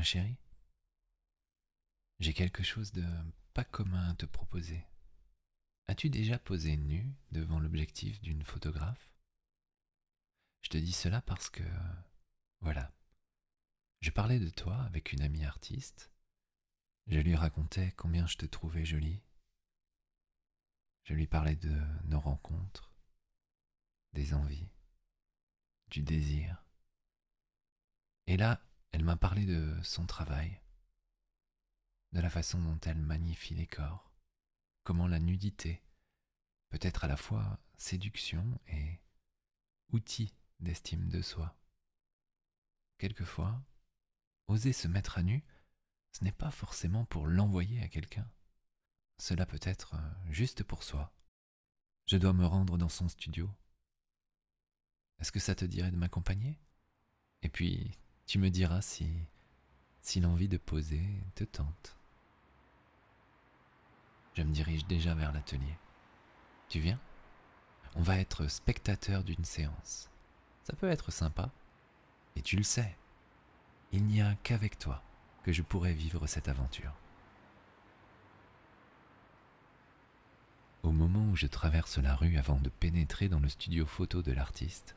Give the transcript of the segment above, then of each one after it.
Ma chérie, j'ai quelque chose de pas commun à te proposer. As-tu déjà posé nu devant l'objectif d'une photographe? Je te dis cela parce que, voilà, je parlais de toi avec une amie artiste. Je lui racontais combien je te trouvais jolie. Je lui parlais de nos rencontres, des envies, du désir. Et là, elle m'a parlé de son travail, de la façon dont elle magnifie les corps, comment la nudité peut être à la fois séduction et outil d'estime de soi. Quelquefois, oser se mettre à nu, ce n'est pas forcément pour l'envoyer à quelqu'un. Cela peut être juste pour soi. Je dois me rendre dans son studio. Est-ce que ça te dirait de m'accompagner? Et puis, tu me diras si, si l'envie de poser te tente. Je me dirige déjà vers l'atelier. Tu viens? On va être spectateur d'une séance. Ça peut être sympa. Et tu le sais, il n'y a qu'avec toi que je pourrai vivre cette aventure. Au moment où je traverse la rue avant de pénétrer dans le studio photo de l'artiste,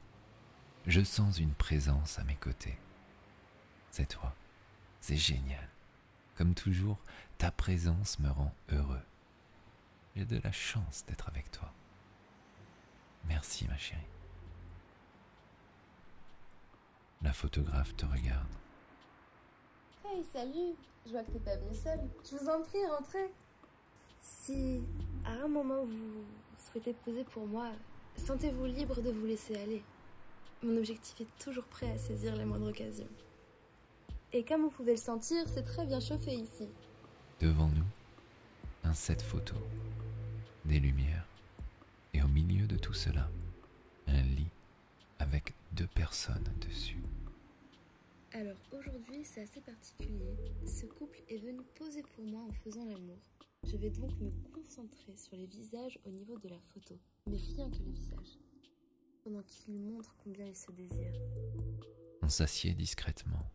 je sens une présence à mes côtés. C'est toi. C'est génial. Comme toujours, ta présence me rend heureux. J'ai de la chance d'être avec toi. Merci ma chérie. La photographe te regarde. Hey, salut Je vois que t'es pas venu seul. Je vous en prie, rentrez. Si à un moment vous souhaitez poser pour moi, sentez-vous libre de vous laisser aller. Mon objectif est toujours prêt à saisir la moindre occasion. Et comme vous pouvez le sentir, c'est très bien chauffé ici. Devant nous, un set photo des lumières, et au milieu de tout cela, un lit avec deux personnes dessus. Alors aujourd'hui, c'est assez particulier. Ce couple est venu poser pour moi en faisant l'amour. Je vais donc me concentrer sur les visages au niveau de la photo, mais rien que les visages, pendant qu'ils montrent combien ils se désirent. On s'assied discrètement.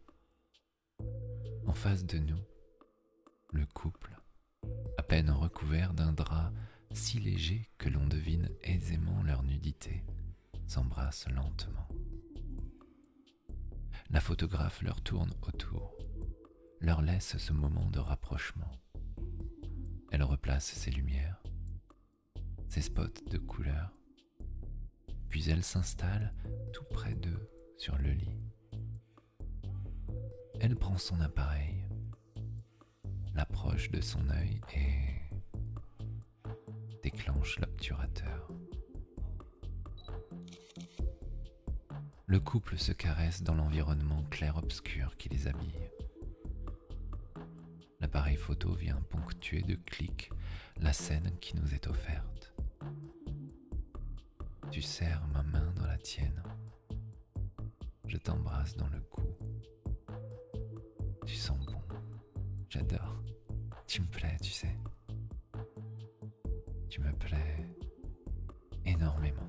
En face de nous, le couple, à peine recouvert d'un drap si léger que l'on devine aisément leur nudité, s'embrassent lentement. La photographe leur tourne autour, leur laisse ce moment de rapprochement. Elle replace ses lumières, ses spots de couleur, puis elle s'installe tout près d'eux sur le lit. Elle prend son appareil, l'approche de son œil et déclenche l'obturateur. Le couple se caresse dans l'environnement clair-obscur qui les habille. L'appareil photo vient ponctuer de clics la scène qui nous est offerte. Tu serres ma main dans la tienne. Je t'embrasse dans le cou. Tu sens bon. J'adore. Tu me plais, tu sais. Tu me plais énormément.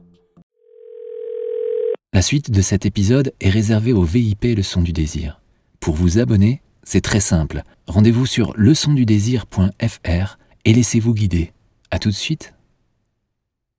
La suite de cet épisode est réservée au VIP Leçon du désir. Pour vous abonner, c'est très simple. Rendez-vous sur leçondudésir.fr et laissez-vous guider. A tout de suite